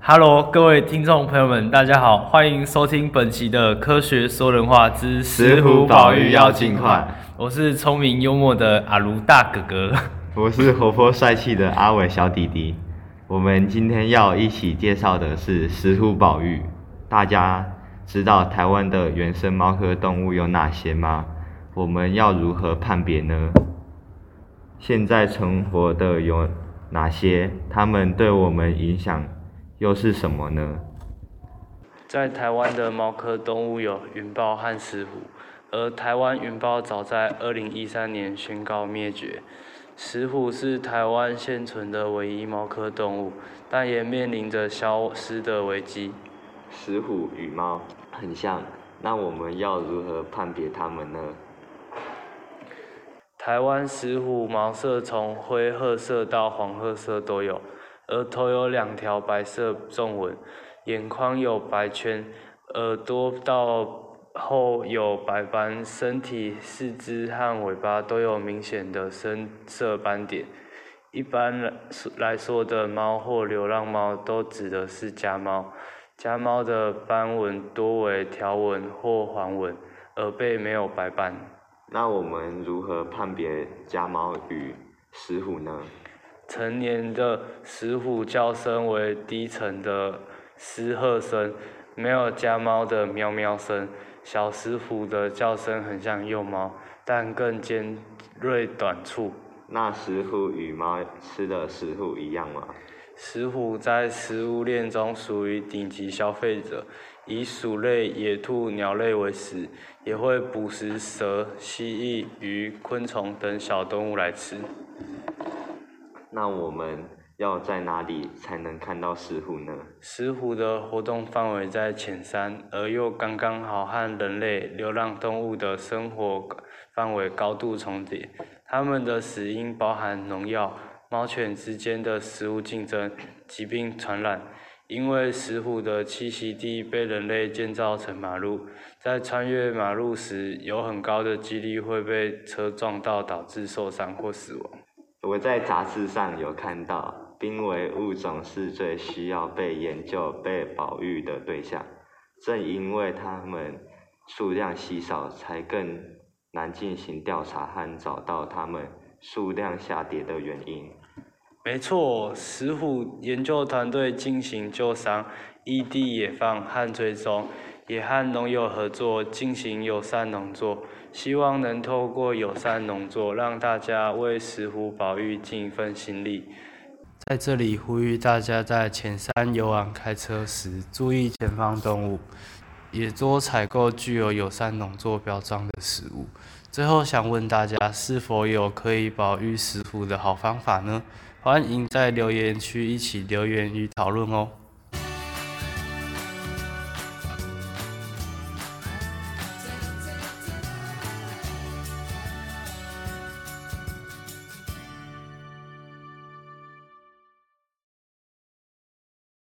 Hello，各位听众朋友们，大家好，欢迎收听本期的《科学说人话之石虎保育要尽快》。我是聪明幽默的阿卢大哥哥，我是活泼帅气的阿伟小弟弟。我们今天要一起介绍的是石虎保育。大家知道台湾的原生猫科动物有哪些吗？我们要如何判别呢？现在存活的有哪些？它们对我们影响又是什么呢？在台湾的猫科动物有云豹和石虎，而台湾云豹早在二零一三年宣告灭绝。石虎是台湾现存的唯一猫科动物，但也面临着消失的危机。石虎与猫很像，那我们要如何判别它们呢？台湾石虎毛色从灰褐色到黄褐色都有，额头有两条白色纵纹，眼眶有白圈，耳朵到。后有白斑，身体、四肢和尾巴都有明显的深色斑点。一般来来说的猫或流浪猫都指的是家猫。家猫的斑纹多为条纹或环纹，耳背没有白斑。那我们如何判别家猫与石虎呢？成年的石虎叫声为低沉的嘶喝声，没有家猫的喵喵声。小石虎的叫声很像幼猫，但更尖锐短促。那石虎与猫吃的食物一样吗？石虎在食物链中属于顶级消费者，以鼠类、野兔、鸟类为食，也会捕食蛇、蜥蜴、鱼、昆虫等小动物来吃。那我们。要在哪里才能看到石虎呢？石虎的活动范围在浅山，而又刚刚好和人类、流浪动物的生活范围高度重叠。它们的死因包含农药、猫犬之间的食物竞争、疾病传染。因为石虎的栖息地被人类建造成马路，在穿越马路时，有很高的几率会被车撞到，导致受伤或死亡。我在杂志上有看到。濒危物种是最需要被研究、被保育的对象，正因为它们数量稀少，才更难进行调查和找到它们数量下跌的原因。没错，石虎研究团队进行救伤、异地野放和追踪，也和农友合作进行友善农作，希望能透过友善农作，让大家为石虎保育尽一份心力。在这里呼吁大家在浅山游玩开车时注意前方动物，也多采购具有友善农作标章的食物。最后想问大家，是否有可以保育石虎的好方法呢？欢迎在留言区一起留言与讨论哦。